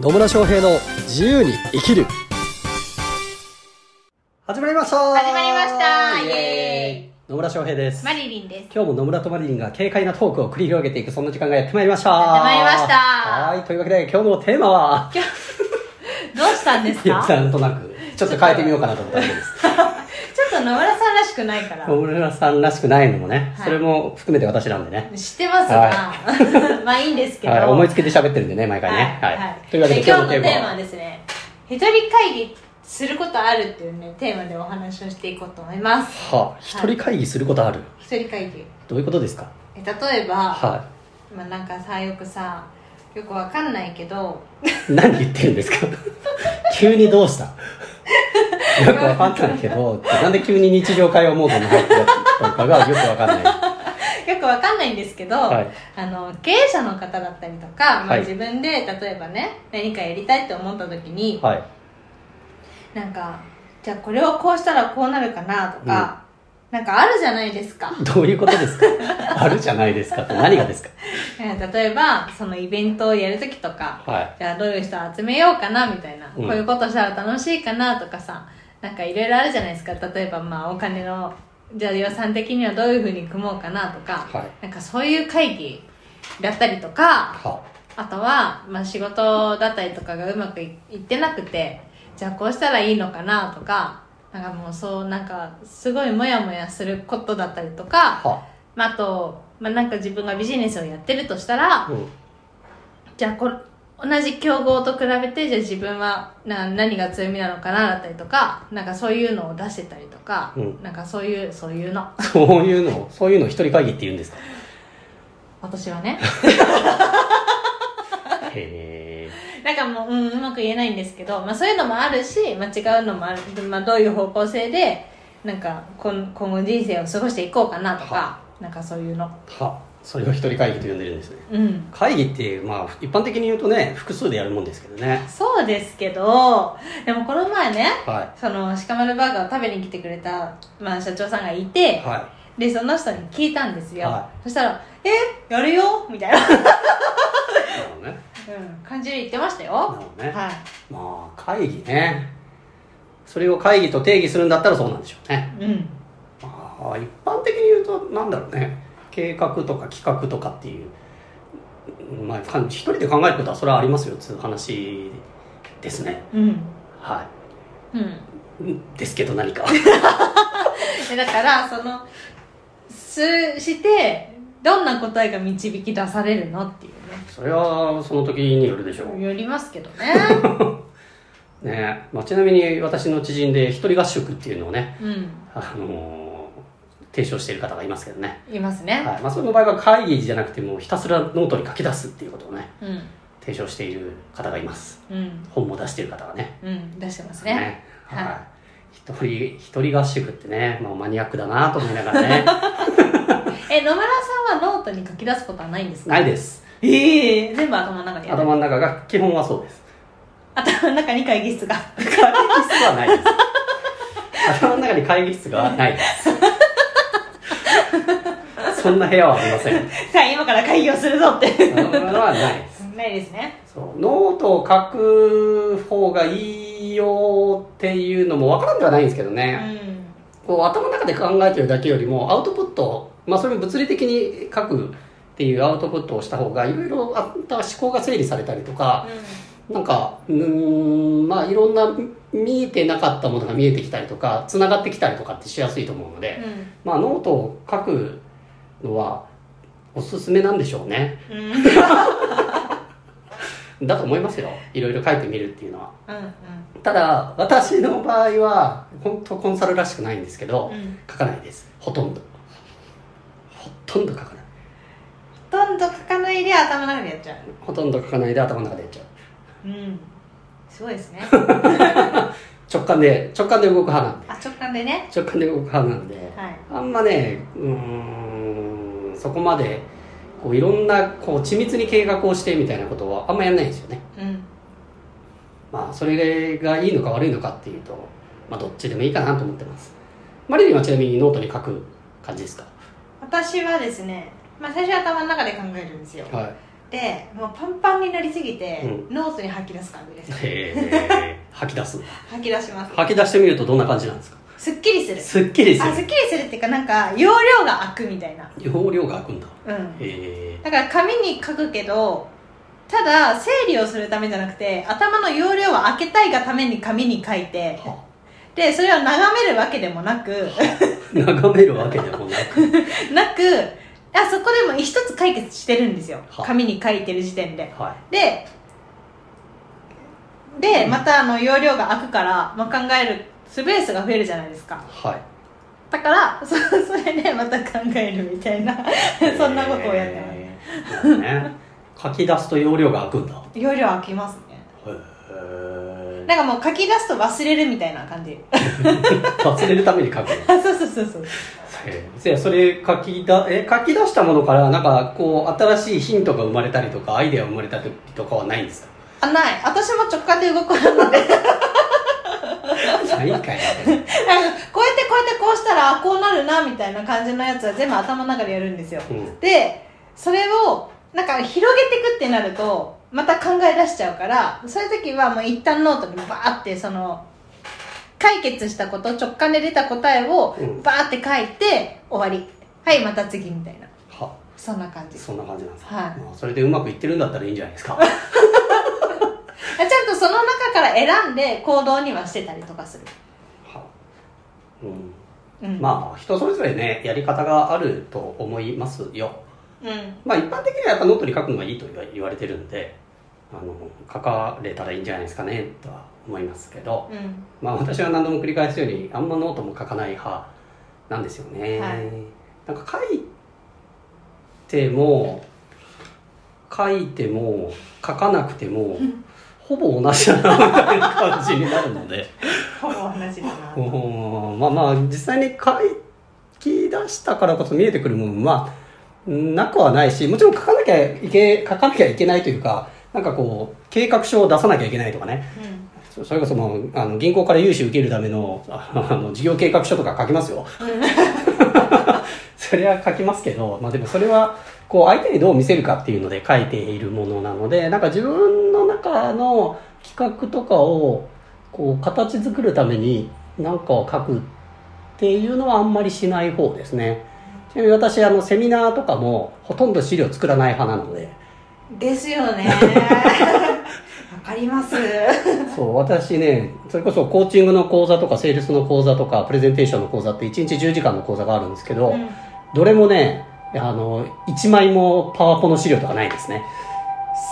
野村翔平の自由に生きる。始まりました。始まりました。イエーイ。野村翔平です。マリリンです。今日も野村とマリリンが軽快なトークを繰り広げていくそんな時間がやってまいりました。やってまいりました。はいというわけで今日のテーマは？今日、どうしたんですいやかなんとなく。ちょっと変えてみようかなと思ったわけです。ち ょっと野村さんらしくないから。野村さんらしくないのもね、はい。それも含めて私なんでね。知ってますが、は まあいいんですけど。はい、思いつきで喋ってるんでね毎回ね。はい、というわけで今日のテーマは？はですね、一人会議することあるっていうね、テーマでお話をしていこうと思います。はあ一人会議することある、一人会議。どういうことですか？え例えば、はまあなんかさ、よくさ、よくわかんないけど、い何言ってるんですか？急にどうした？よくわかんないけどなんで急に日常会話モードに入ってたのかがよくわかんない。よくわかんないんですけど、はい。あの経営者の方だったりとか、まあ、はい。自分で例えばね何かやりたいって思った時に、はい。なんかじゃあこれをこうしたらこうなるかなとか、なんかあるじゃないですか、どういうことですか？あるじゃないですかって何がですか？えー例えばそのイベントをやる時とかはい。じゃあどういう人集めようかなみたいな、うん。こういうことしたら楽しいかなとかさなんかいろいろあるじゃないですか。例えばまあお金のじゃあ予算的にはどういうふうに組もうかなとか、はい。なんかそういう会議だったりとかはあとは、まあ、仕事だったりとかがうまくいいってなくてじゃあこうしたらいいのかなとかなんかもうそうなんかすごいモヤモヤすることだったりとか、はまあ、あと、まあ、なんか自分がビジネスをやってるとしたら、うん。じゃあこれ同じ競合と比べてじゃあ自分はな何が強みなのかなだったりとかなんかそういうのを出してたりとか、うん。なんかそういうそういうの。そういうの？そういうのを一人会議って言うんですか？私はね。へえ。なんかもう、うん、うまく言えないんですけど、まあ、そういうのもあるし、まあ、違うのもある、まあ、どういう方向性でなんか今今後人生を過ごしていこうかなとかは。なんかそういうの。はそれを一人会議と呼んでるんですね。うん。会議ってまあ一般的に言うとね複数でやるもんですけどね。そうですけどでもこの前ねはその鹿丸バーガーを食べに来てくれた、まあ、社長さんがいて、い。はでその人に聞いたんですよ、はそしたら「えやるよ」みたいな、いなるほどね。うん、感じで言ってましたよ。なるほどね。はい。まあ会議ね。それを会議と定義するんだったらそうなんでしょうね。うん。まあ一般的に言うとなんだろうね計画とか企画とかっていうまあか一人で考えることはそれはありますよつう話ですね。うん。はうん。いですけど何か。でだからそのすしてどんな答えが導き出されるのっていうそれはその時によるでしょう。ねよりますけどね。ね。まあ、ちなみに私の知人で一人合宿っていうのをね、うん。あのー提唱している方がいますけどね、いますね、はい。まあ、その場合は会議じゃなくてもひたすらノートに書き出すっていうことをねうん。提唱している方がいます。うん。本も出している方がね。うん。出してますね。はい。は一人一人合宿ってね、まあ、マニアックだなと思いながらね。え野村さんはノートに書き出すことはないんですか？ないです。ええ全部頭の中に頭の中が基本はそうです。頭の中に会議室が。会議室はないです。頭の中に会議室がないですそんな部屋はありません。さあ今から会議をするぞって。そんなのはない。ですないですね。そう。ノートを書く方がいいよっていうのも分からんではないんですけどうね、ん。こう頭の中で考えてるだけよりもアウトプット、まあ、それを物理的に書くっていうアウトプットをした方がいろいろあった思考が整理されたりとか、なんかうーんまあいろんな見えてなかったものが見えてきたりとかつながってきたりとかってしやすいと思うので、うん。まあノートを書くのはおすすめなんでしょうね。うん。だと思いますよ。いろいろ書いてみるっていうのは。うんうん。ただ私の場合は本当コンサルらしくないんですけど、うん。書かないです。ほとんど。ほとんど書かない。ほとんど書かないで頭の中でやっちゃう。ほとんど書かないで頭の中でやっちゃう。うん。すごいですね。直感で直感で動く派なんで。あ直感でね。直感で動く派なんで、はい。あんまねうーんそこまでこういろんなこう緻密に計画をしてみたいなことはあんまやんないんですよね。うん。まあそれがいいのか悪いのかっていうとまあどっちでもいいかなと思ってます。マリリンはちなみにノートに書く感じですか？私はですね、まあ、最初は頭の中で考えるんですよ。はい。でもうパンパンになりすぎて、うノートに吐き出す感じです。へえ吐き出す。吐き出します。吐き出してみるとどんな感じなんですか？すっきりする。すっきりする。あすっきりするっていうかなんか容量が空くみたいな。容量が空くんだ。うん。へえ。だから紙に書くけどただ整理をするためじゃなくて頭の容量を空けたいがために紙に書いてはでそれを眺めるわけでもなく 眺めるわけでもなく。なくあそこでも一つ解決してるんですよ。は紙に書いてる時点で。はででまたあの容量が空くから、まあ、考えるスペースが増えるじゃないですか。いはい。だから そそれでまた考えるみたいなそんなことをやってます。ますね書き出すと容量が空くんだ。へ容量空きますね。えなんかもう書き出すと忘れるみたいな感じ。忘れるために書く そうそうそうそう。へえじゃあそれ書きだえ書き出したものからなんかこう新しいヒントが生まれたりとかアイデアが生まれたりとかはないんですか？あない。私も直感で動くのでないんかいこうやってこうやってこうしたらあこうなるなみたいな感じのやつは全部頭の中でやるんですよ。うん。でそれをなんか広げていくってなるとまた考え出しちゃうからそういう時はもう一旦ノートにバーってその解決したこと直感で出た答えをうん。バーって書いて終わり。はいまた次みたいな。は。そんな感じ。そんな感じなんですか、はい。まあ、それでうまくいってるんだったらいいんじゃないですか？ち ゃんとその中から選んで行動にはしてたりとかする、はうん。うん、まあ人それぞれねやり方があると思いますよ。うん。まあ一般的にはやっぱノートに書くのがいいと言われてるんであの書かれたらいいんじゃないですかねとは思いますけど。うん。まあ私は何度も繰り返すようにあんまノートも書かない派なんですよね、はい。なんか書いても書いても書かなくてもほぼ同じだなみたいな感じになるので。ほぼ同じだな。うん。まあまあ実際に書き出したからこそ見えてくるものまあなくはないしもちろん書かなきゃいけ書かなきゃいけないというかなんかこう計画書を出さなきゃいけないとかね。そそれこそもうあの銀行から融資受けるためのああの事業計画書とか書きますよそれは書きますけど、まあ、でもそれはこう相手にどう見せるかっていうので書いているものなのでなんか自分の中の企画とかをこう形作るために何かを書くっていうのはあんまりしない方ですね。ちなみに私あのセミナーとかもほとんど資料作らない派なので。ですよね。わかります。そう私ねそれこそコーチングの講座とかセールスの講座とかプレゼンテーションの講座って1日10時間の講座があるんですけど、うんどれもねあの1枚もパワポの資料とかないですね。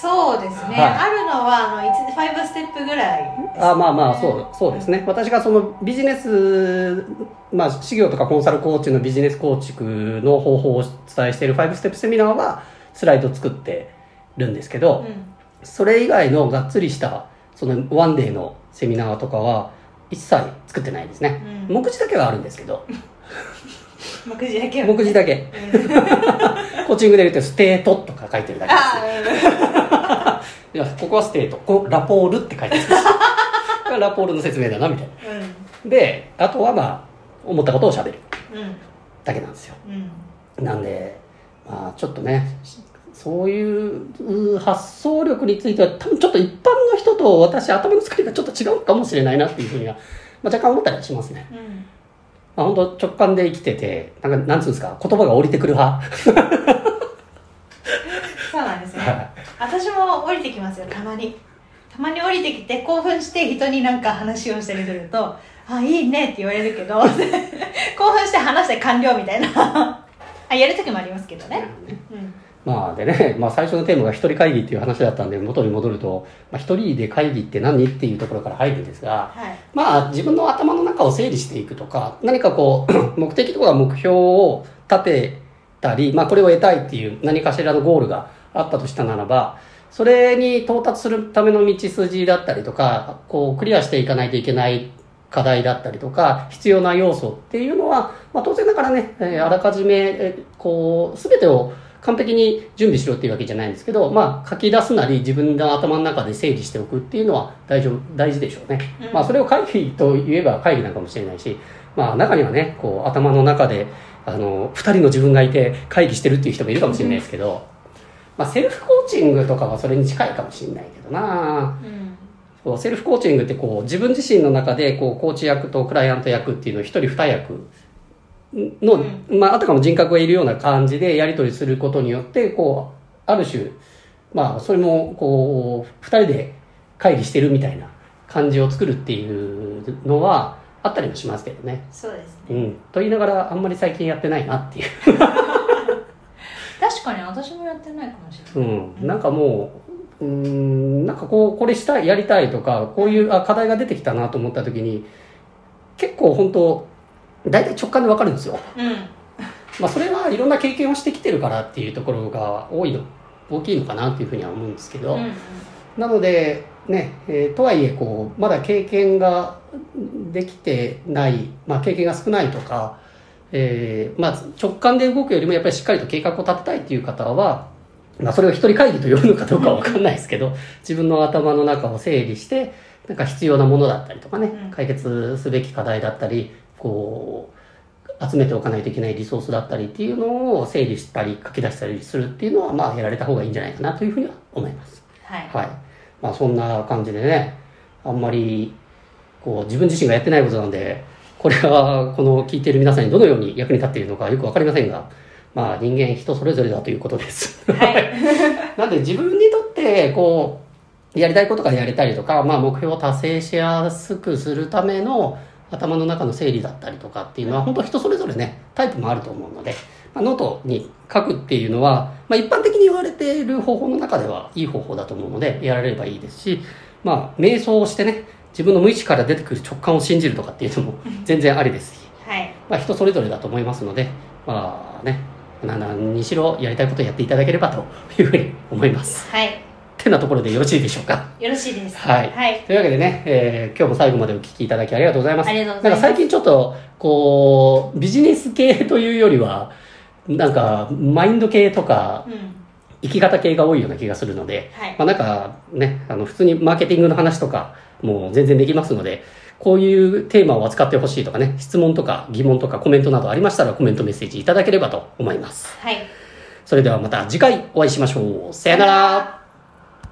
そうですね、はい。あるのはあの5 5ステップぐらい。ね、あまあまあそうそうですね。私がそのビジネスまあ事業とかコンサルコーチのビジネス構築の方法をお伝えしている5ステップセミナーはスライド作ってるんですけど、うそれ以外のがっつりしたそのワンデーのセミナーとかは一切作ってないですね、うん。目次だけはあるんですけど。ん、目次だけ。は目次だけ。コーチングで言うとステートとか書いてるだけです。あ いやここはステート。ここラポールって書いてます。これはラポールの説明だなみたいうん。なであとはまあ思ったことをしゃべる。うん。だけなんですよ。うん。なんでまあちょっとねそういうう発想力については多分ちょっと一般の人と私頭の作りがちょっと違うかもしれないなっていうふうには、まあ、若干思ったりはしますね、うんまあ、本当直感で生きててなんかなんつうんですか？言葉が降りてくる派？そうなんですね。は私も降りてきますよたまに。たまに降りてきて興奮して人になんか話をしたりすると「あいいね」って言われるけど 興奮して話して完了みたいな。あやる時もありますけどね。うん。まあでね、まあ、最初のテーマが一人会議っていう話だったんで元に戻ると、まあ、一人で会議って何っていうところから入るんですがはい。まあ自分の頭の中を整理していくとか何かこう 目的とか目標を立てたり、まあ、これを得たいっていう何かしらのゴールがあったとしたならばそれに到達するための道筋だったりとかこうクリアしていかないといけない課題だったりとか必要な要素っていうのは、まあ、当然ながらね、えあらかじめ、えこう全てを完璧に準備しろっていうわけじゃないんですけど、まあ、書き出すなり自分の頭の中で整理しておくっていうのは大丈夫大事でしょうね、うん。まあ、それを会議といえば会議なのかもしれないし、まあ、中にはねこう頭の中であの2人の自分がいて会議してるっていう人もいるかもしれないですけど、まあ、セルフコーチングとかはそれに近いかもしれないけどな。うん。セルフコーチングってこう自分自身の中でこうコーチ役とクライアント役っていうのを一人二役の、まあ、あたかも人格がいるような感じでやり取りすることによってこうある種まあそれもこう二人で会議してるみたいな感じを作るっていうのはあったりもしますけどね。そうですね。うん、と言いながらあんまり最近やってないなっていう、確かに私もやってないかもしれない、うん、なんかもううんなんかこうこれしたいやりたいとかこういうあ課題が出てきたなと思った時に結構本当大体直感でわかるんですよ、うん。まあ、それはいろんな経験をしてきてるからっていうところが多いの大きいのかなっていうふうには思うんですけど、うんうん。なのでね、えーとはいえこうまだ経験ができてない、まあ、経験が少ないとか、えーまあ、直感で動くよりもやっぱりしっかりと計画を立てたいっていう方は、まあ、それを一人会議と呼ぶのかどうかわかんないですけど 自分の頭の中を整理してなんか必要なものだったりとかねうん。解決すべき課題だったりこう集めておかないといけないリソースだったりっていうのを整理したり書き出したりするっていうのはまあやられた方がいいんじゃないかなというふうには思います。はいはい。まあそんな感じでね、あんまり、こう自分自身がやってないことなんで、これはこの聞いている皆さんにどのように役に立っているのかよくわかりませんが、まあ人間人それぞれだということです。はい なんで自分にとって、こう、やりたいことからやれたりとか、まあ目標を達成しやすくするための頭の中の整理だったりとかっていうのは、本当人それぞれね、タイプもあると思うので、まあ、ノートに書くっていうのは、まあ一般的に言われている方法の中ではいい方法だと思うので、やられればいいですし、まあ瞑想をしてね、自分の無意識から出てくる直感を信じるとかっていうのも全然ありですし、はい。まあ、人それぞれだと思いますので、まあね、な何にしろやりたいことをやっていただければというふうに思います。はいてなところでよろしいでしょうか？よろしいですはい。はいというわけでね、えー今日も最後までお聞きいただきありがとうございます。ありがとうございますなんか最近ちょっと、こう、ビジネス系というよりは、なんか、マインド系とか、うん生き方系が多いような気がするので、はいまあなんかね、あの、普通にマーケティングの話とか、もう全然できますので、こういうテーマを扱ってほしいとかね、質問とか疑問とかコメントなどありましたらコメントメッセージいただければと思います。はいそれではまた次回お会いしましょう。さよなら。